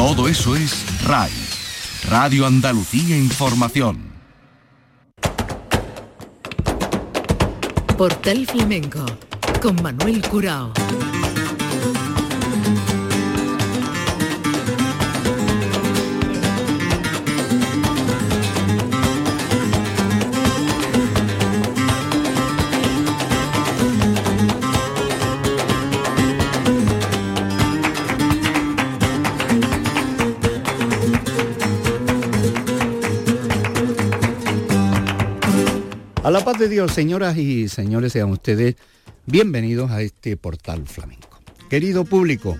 Todo eso es RAI, Radio Andalucía Información. Portal Flamenco con Manuel Curao. A la paz de Dios, señoras y señores, sean ustedes bienvenidos a este portal flamenco. Querido público,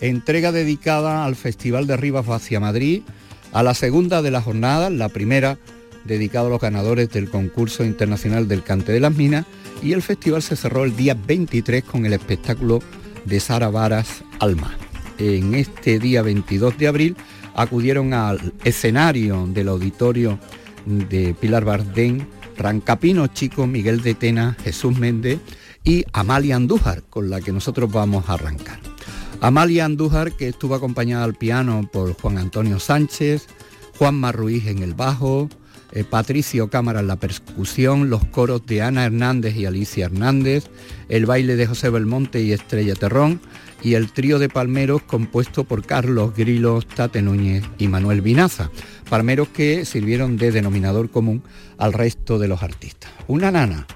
entrega dedicada al Festival de Rivas hacia Madrid, a la segunda de las jornadas, la primera dedicada a los ganadores del concurso internacional del Cante de las Minas, y el festival se cerró el día 23 con el espectáculo de Sara Varas Alma. En este día 22 de abril acudieron al escenario del auditorio de Pilar Bardén Rancapino Chico, Miguel de Tena, Jesús Méndez y Amalia Andújar, con la que nosotros vamos a arrancar. Amalia Andújar, que estuvo acompañada al piano por Juan Antonio Sánchez, Juan Marruiz en el bajo, eh, Patricio Cámara en la percusión, los coros de Ana Hernández y Alicia Hernández, el baile de José Belmonte y Estrella Terrón, y el trío de palmeros compuesto por Carlos Grilos, Tate Núñez y Manuel Vinaza, palmeros que sirvieron de denominador común al resto de los artistas. Una nana,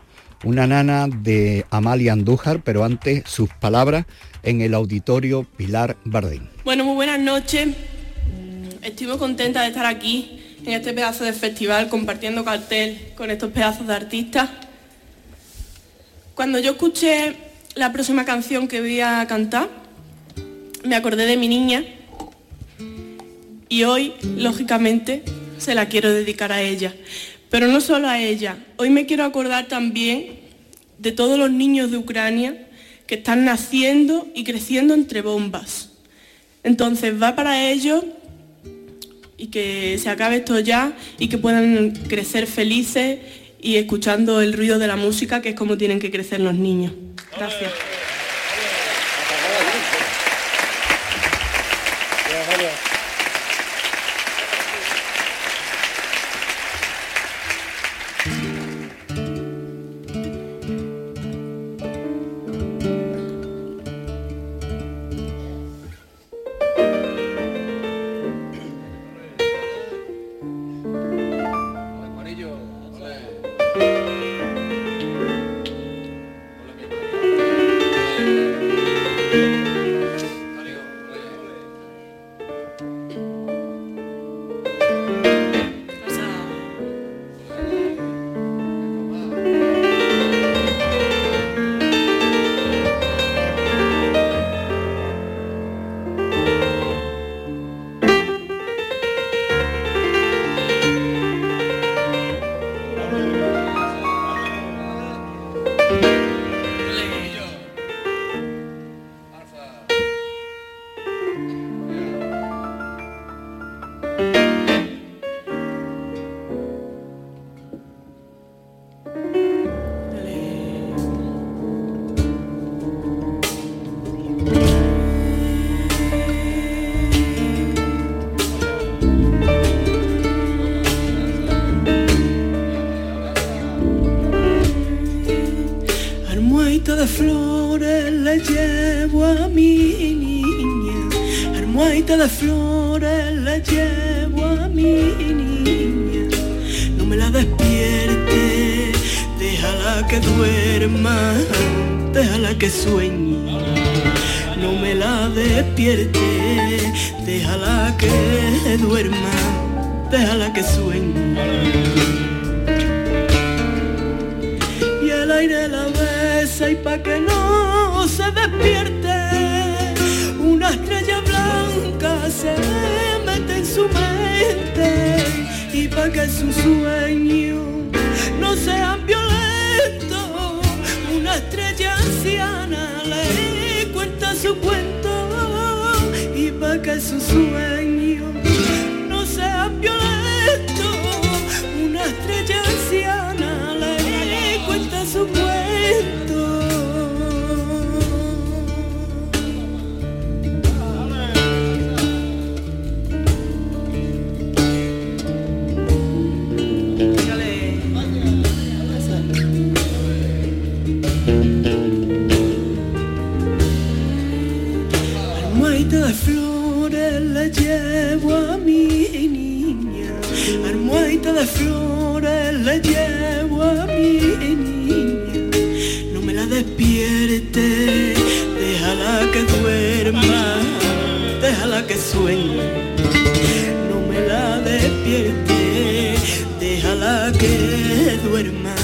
una nana de Amalia Andújar, pero antes sus palabras en el auditorio Pilar Bardín. Bueno, muy buenas noches. Estoy muy contenta de estar aquí en este pedazo de festival compartiendo cartel con estos pedazos de artistas. Cuando yo escuché la próxima canción que voy a cantar, me acordé de mi niña y hoy, lógicamente, se la quiero dedicar a ella. Pero no solo a ella, hoy me quiero acordar también de todos los niños de Ucrania que están naciendo y creciendo entre bombas. Entonces va para ellos y que se acabe esto ya y que puedan crecer felices y escuchando el ruido de la música, que es como tienen que crecer los niños. Gracias. Que no se despierte, una estrella se mete en su mente y para que su sueño no sean violentos, una estrella anciana le cuenta su cuento y para que su sueño de flores le llevo a mi niña. No me la despierte, déjala que duerma, déjala que sueñe. No me la despierte, déjala que duerma,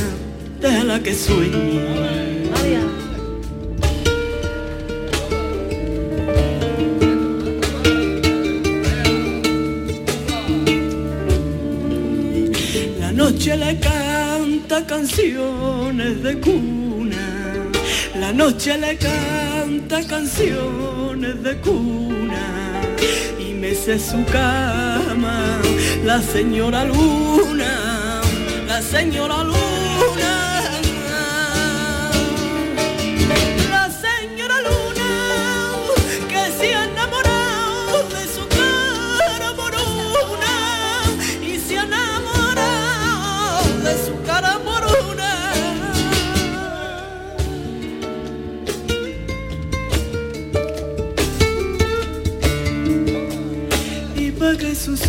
déjala que sueñe. Noche le canta canciones de cuna, la noche le canta canciones de cuna y me sé su cama, la señora luna, la señora luna.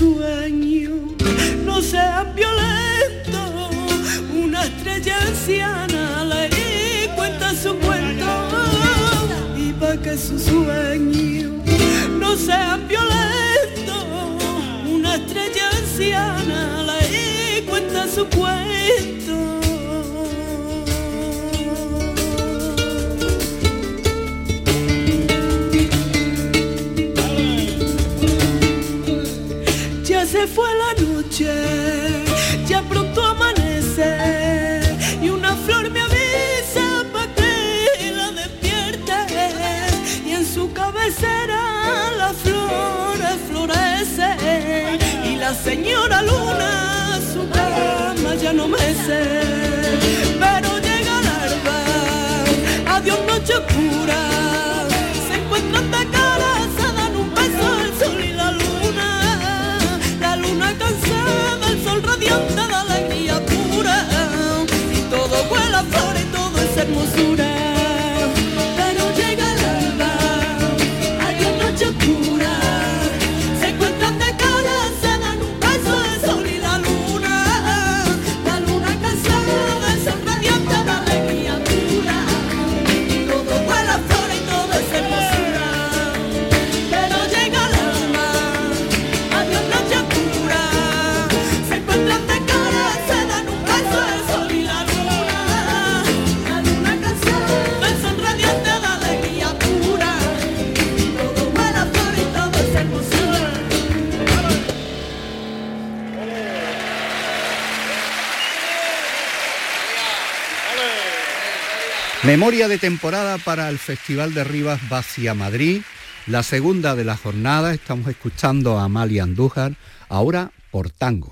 Su sueño se fue la noche, ya pronto amanece y una flor me avisa para que la despierte y en su cabecera la flor florece y la señora luna su cama ya no mece, pero llega el alba, adiós noche oscura, todo es Memoria de temporada para el Festival de Rivas Vacia Madrid, la segunda de la jornada. Estamos escuchando a Amalia Andújar, ahora por tango.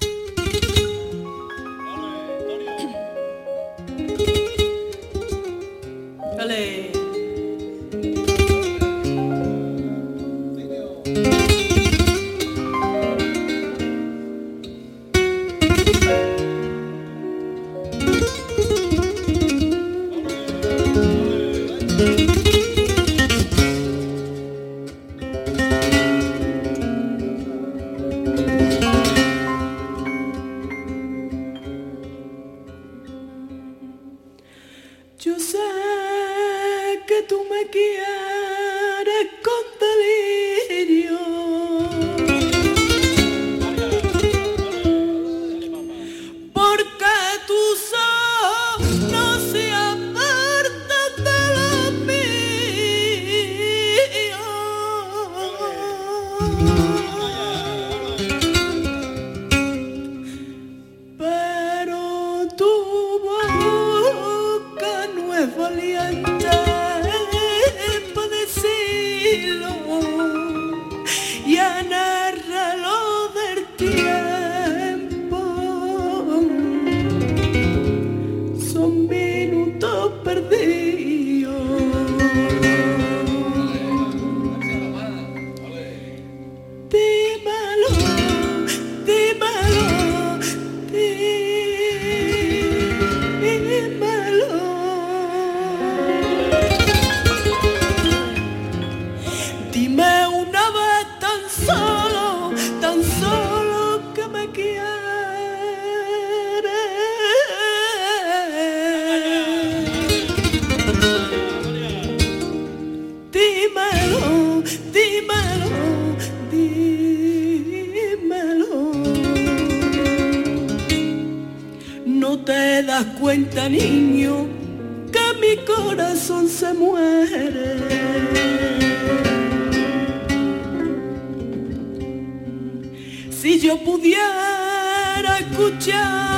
te das cuenta, niño, que mi corazón se muere. Si yo pudiera escuchar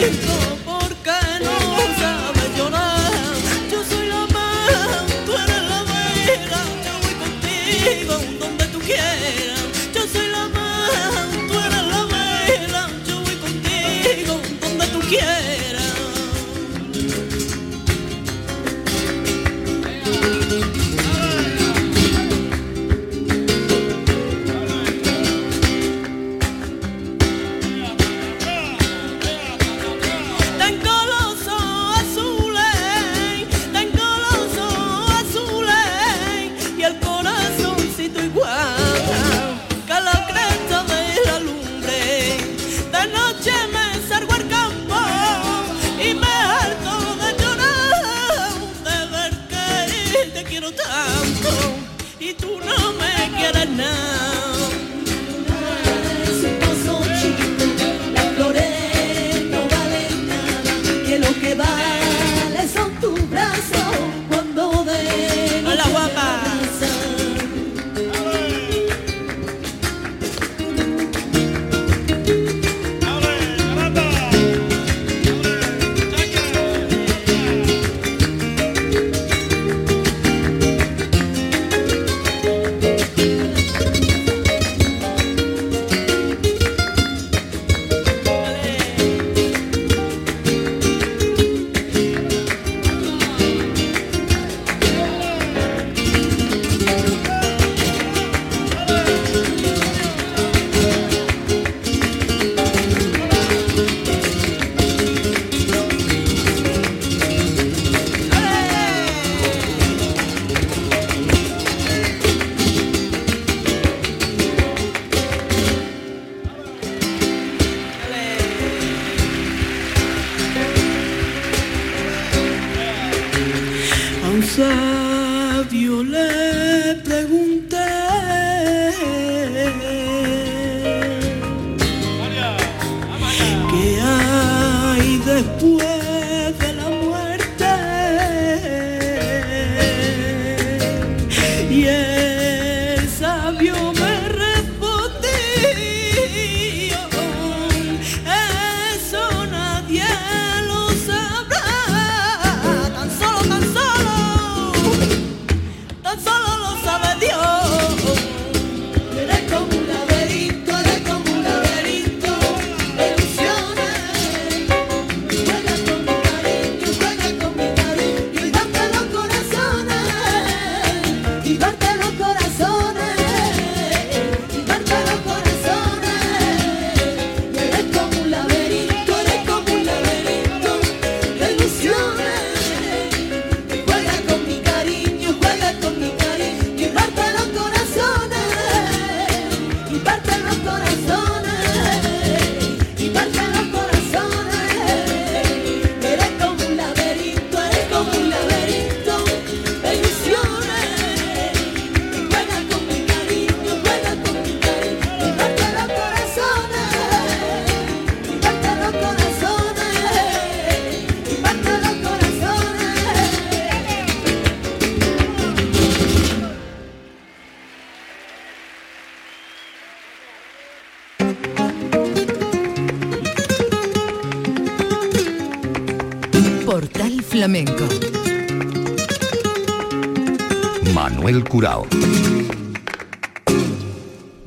life.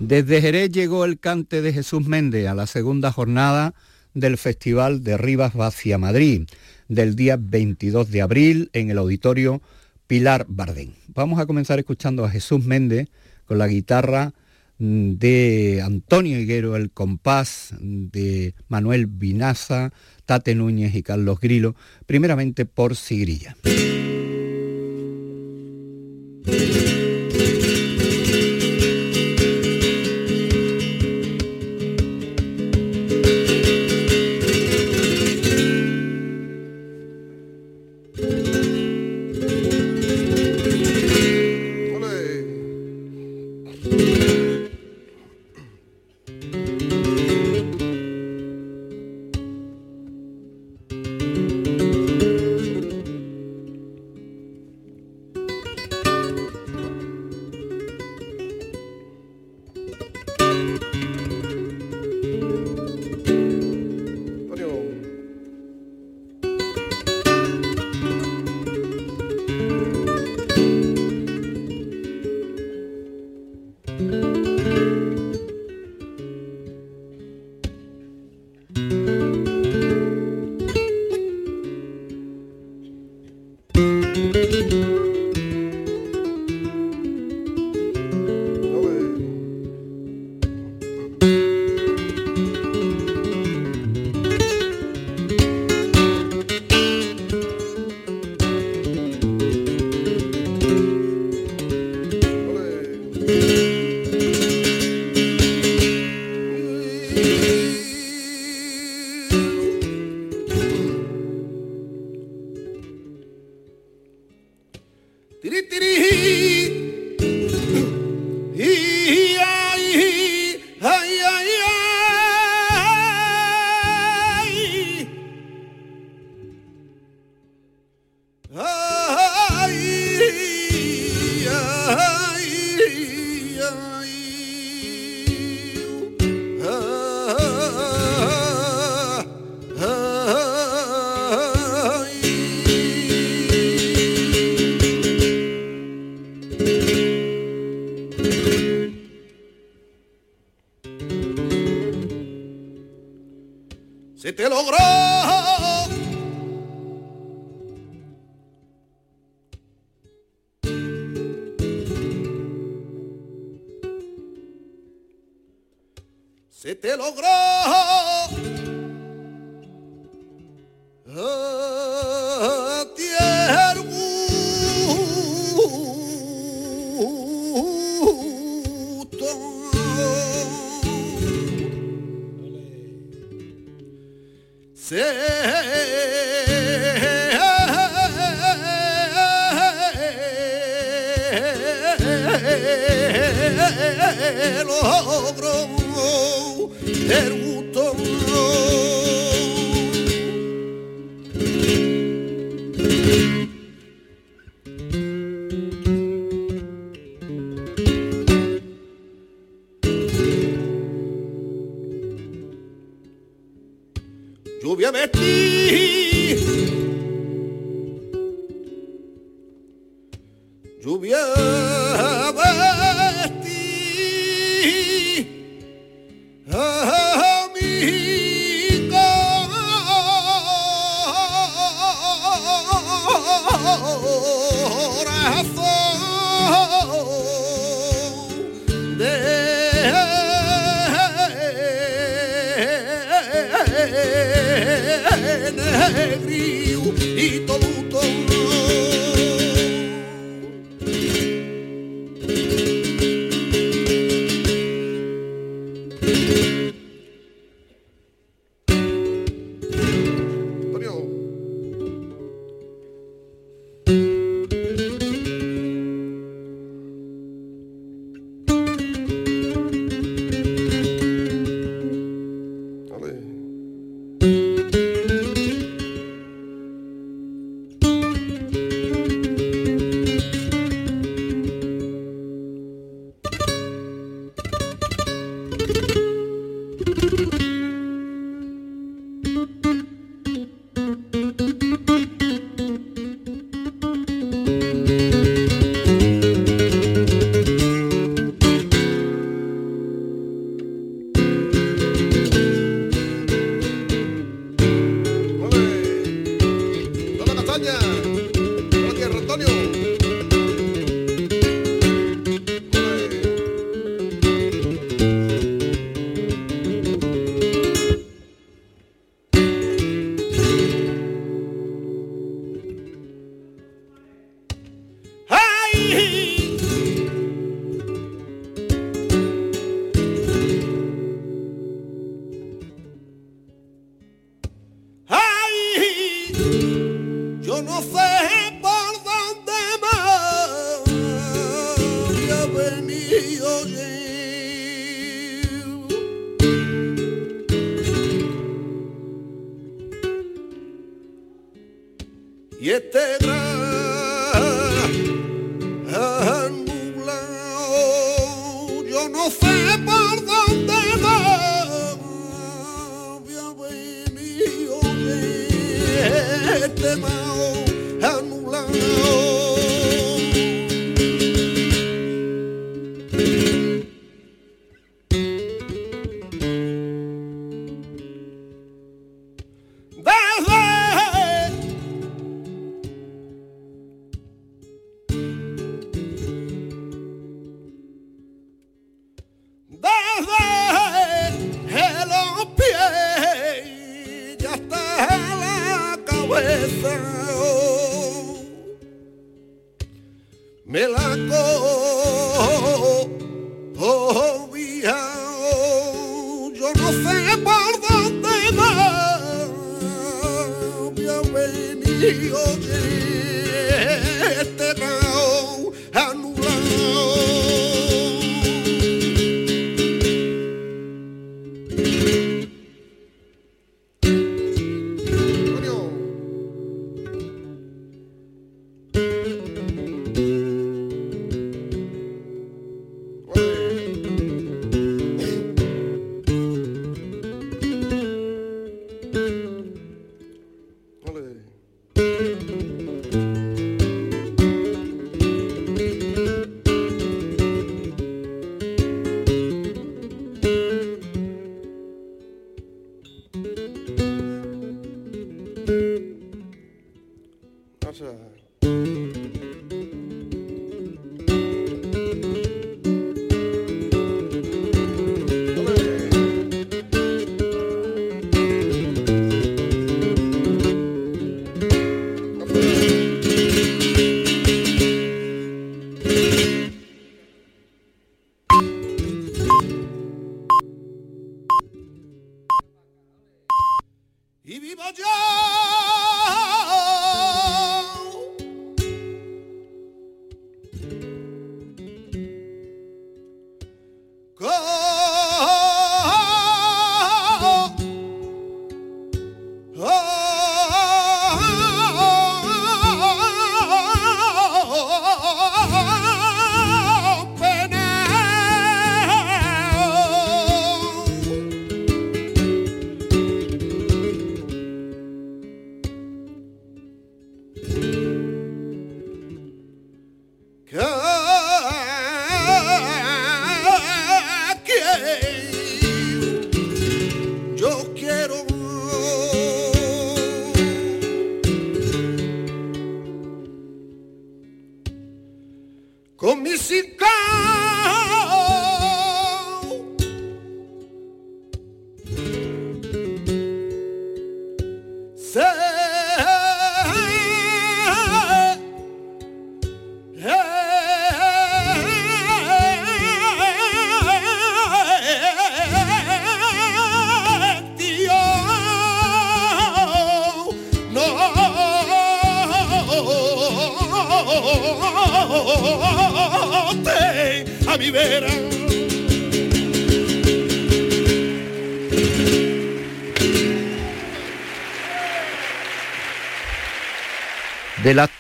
Desde Jerez llegó el cante de Jesús Méndez a la segunda jornada del Festival de Rivas Vacia Madrid, del día 22 de abril en el auditorio Pilar Bardén. Vamos a comenzar escuchando a Jesús Méndez con la guitarra mm, de Antonio Higuero, el compás de Manuel Vinaza, Tate Núñez y Carlos Grilo, primeramente por Sigrilla. desire.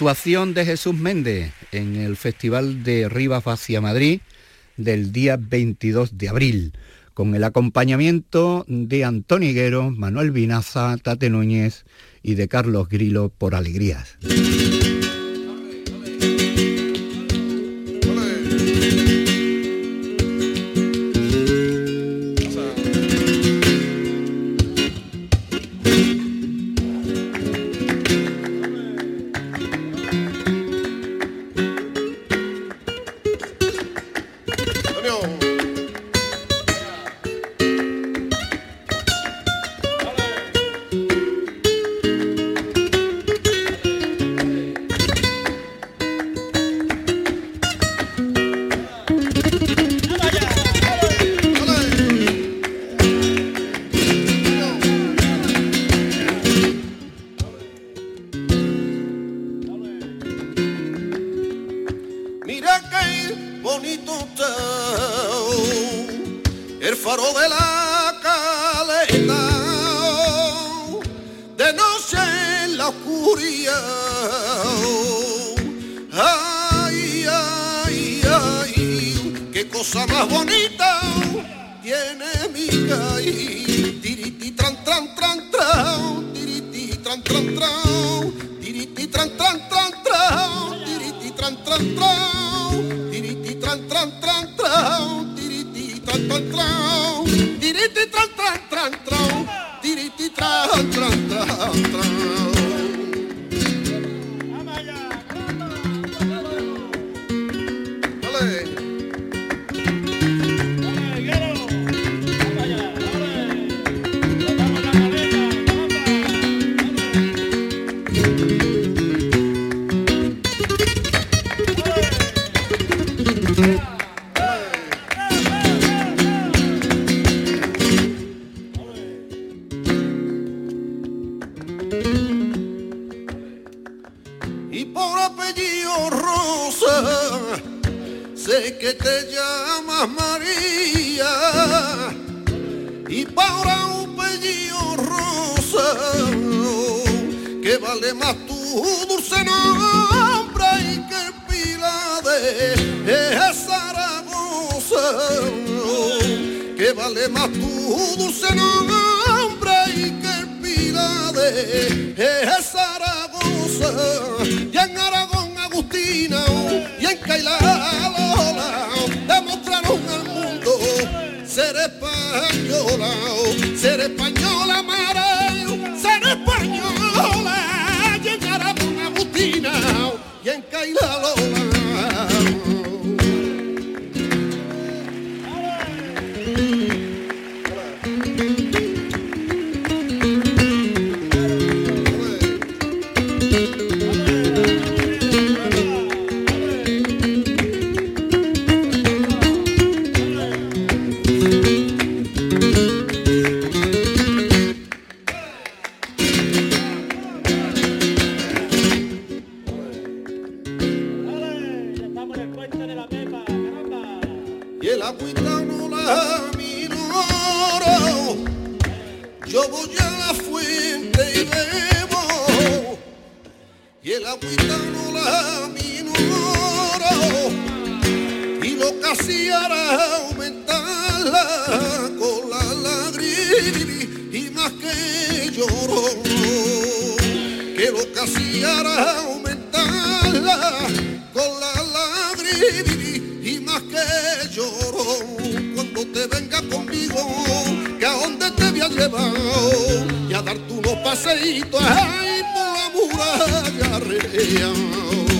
De Jesús Méndez en el Festival de Rivas hacia Madrid del día 22 de abril, con el acompañamiento de Antonio Higuero, Manuel Vinaza, Tate Núñez y de Carlos Grilo por Alegrías. Que te llamas María, y por apellido Rosa, que vale más tu dulce nombre y que pila de Zaragoza, que vale más tu dulce nombre española, ser española, mare, con la lágrima y más que lloró. Que lo que hacía aumentarla con la lágrima y más que lloro cuando te venga conmigo que a donde te había llevado y a darte unos paseitos ay, por la muralla real.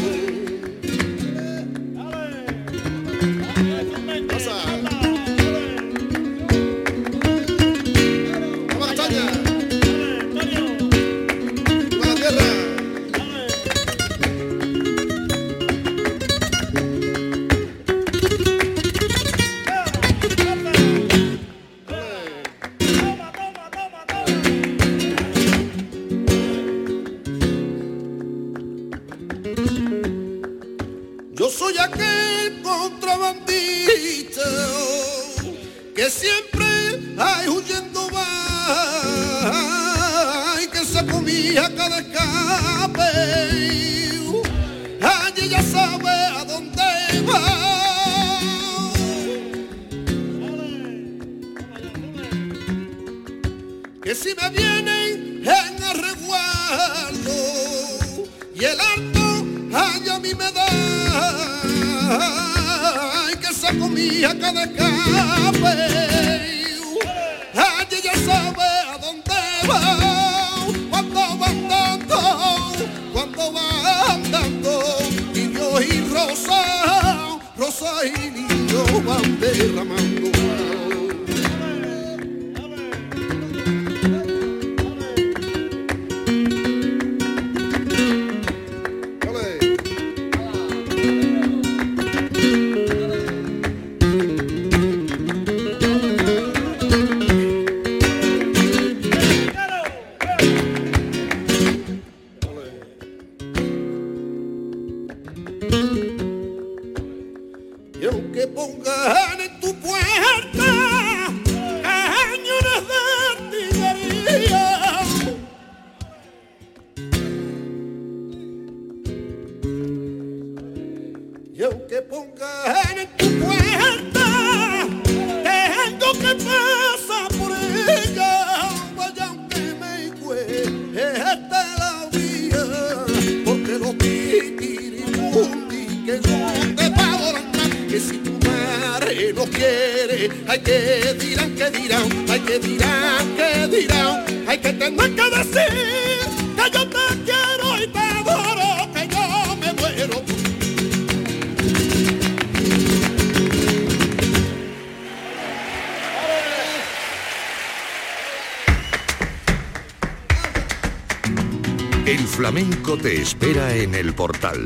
te espera en el portal.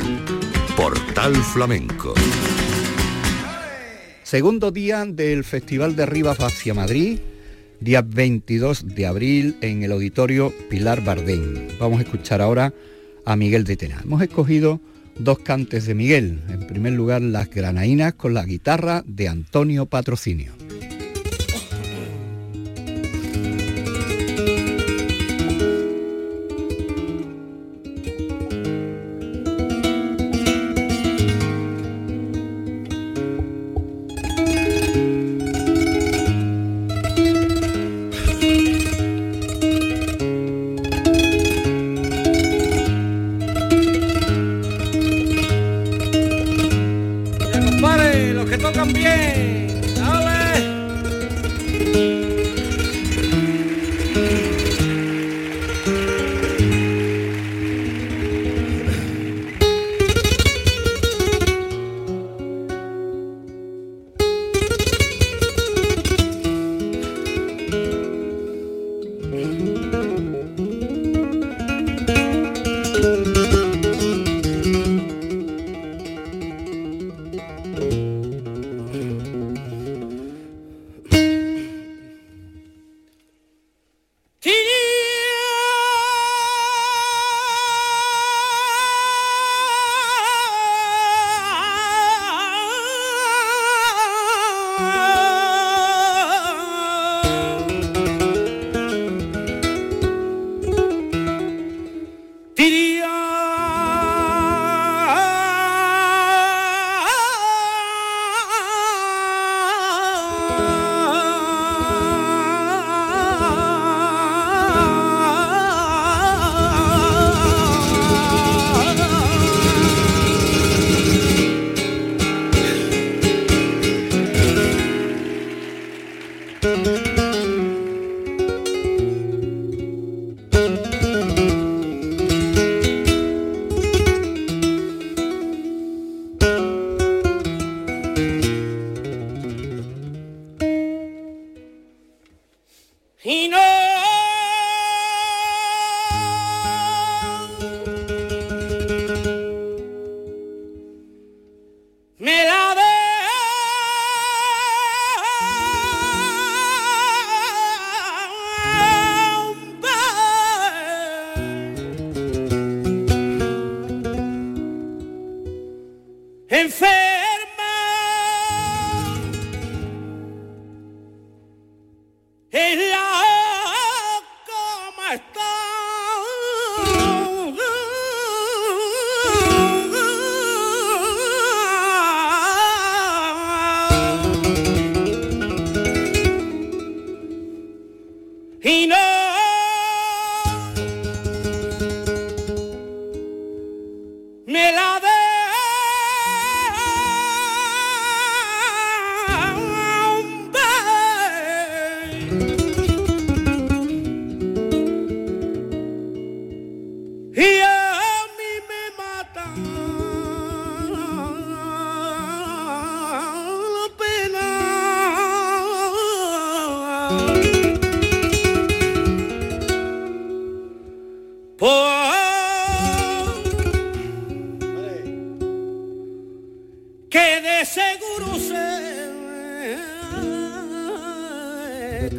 Portal Flamenco. Segundo día del Festival de Rivas hacia Madrid, día 22 de abril en el auditorio Pilar Bardén. Vamos a escuchar ahora a Miguel de Tena. Hemos escogido dos cantes de Miguel. En primer lugar, las granainas con la guitarra de Antonio Patrocinio.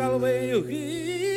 Calveio se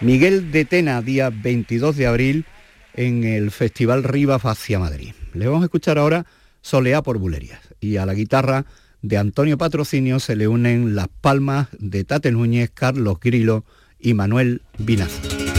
Miguel de Tena, día 22 de abril, en el Festival Rivas hacia Madrid. Le vamos a escuchar ahora Soleá por Bulerías. Y a la guitarra de Antonio Patrocinio se le unen las palmas de Tate Núñez, Carlos Grilo y Manuel Vinazo.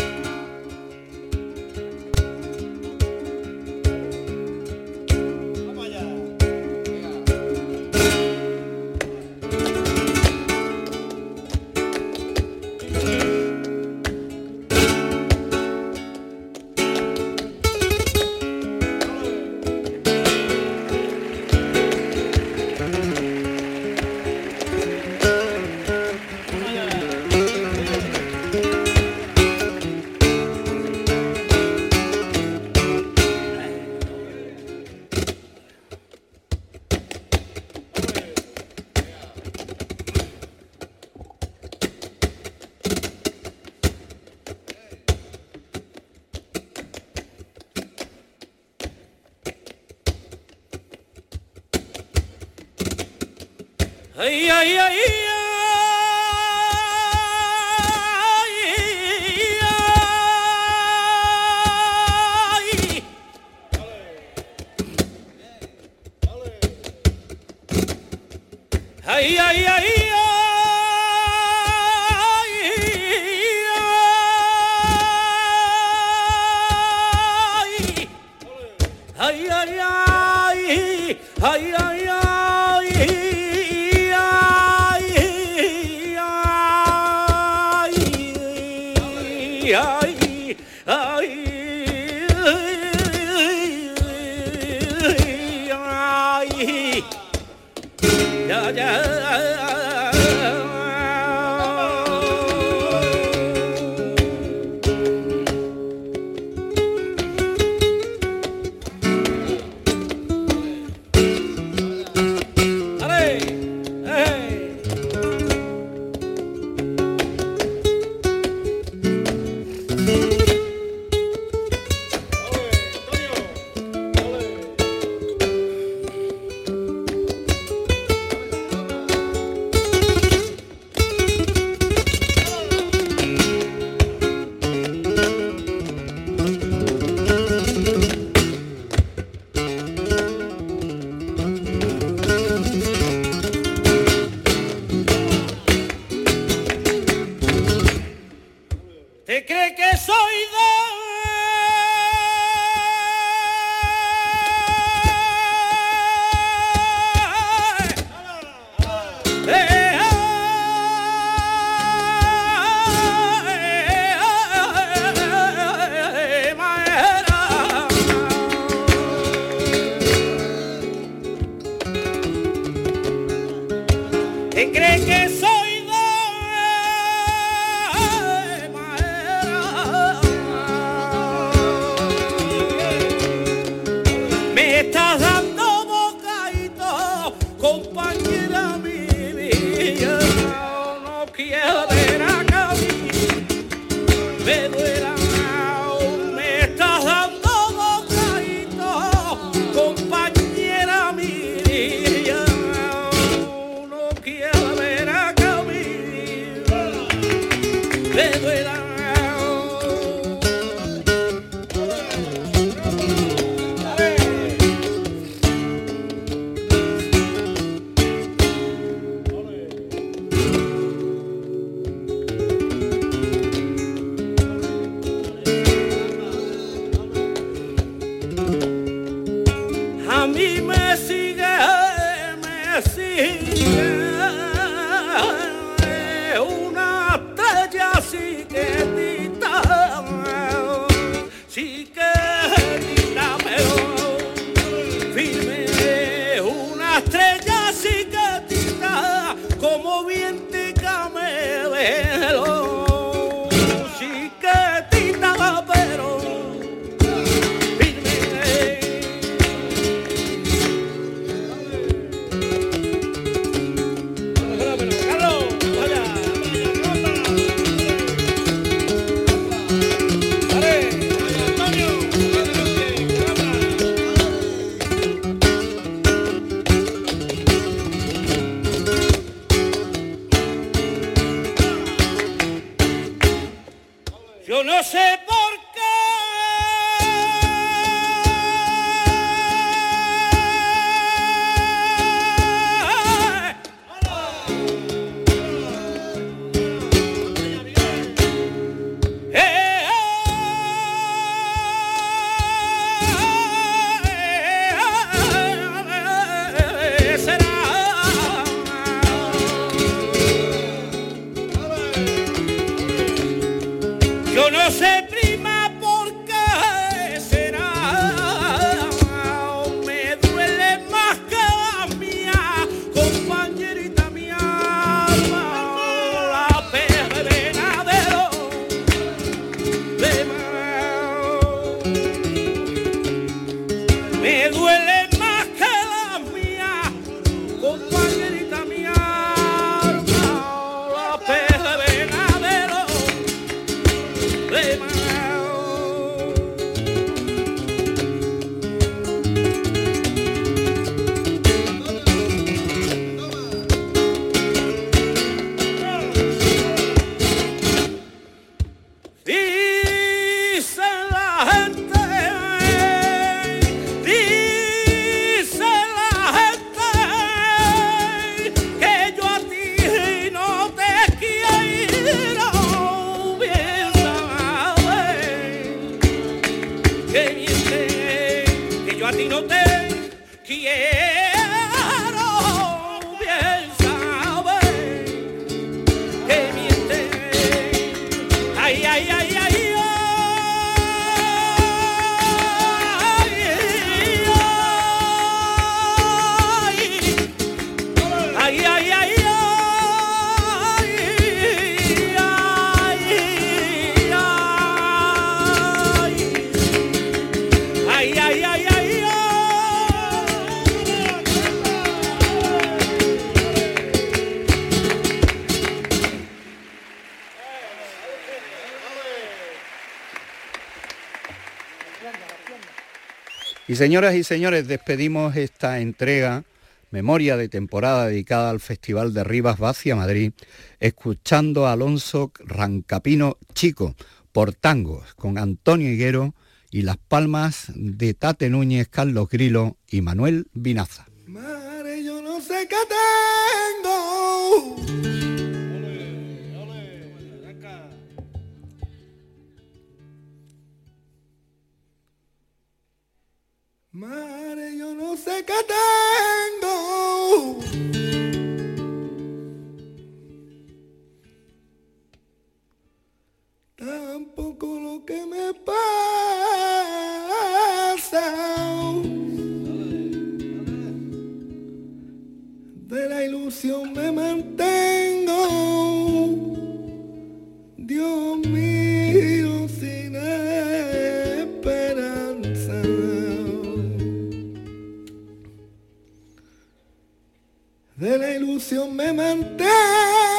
ai, ai, ai. Compañera mía. No quiero señoras y señores, despedimos esta entrega, memoria de temporada dedicada al Festival de Rivas Vacia Madrid, escuchando a Alonso Rancapino Chico por tangos con Antonio Higuero y las palmas de Tate Núñez, Carlos Grilo y Manuel Vinaza. Madre, yo no sé qué tengo. Tampoco lo que me pasa. De la ilusión me mantengo. Dios mío. de la ilusión me mantengo.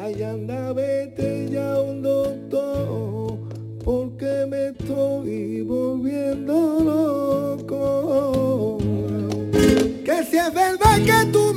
Ay, anda, vete ya un doctor, porque me estoy volviendo loco. Que si es verdad que tú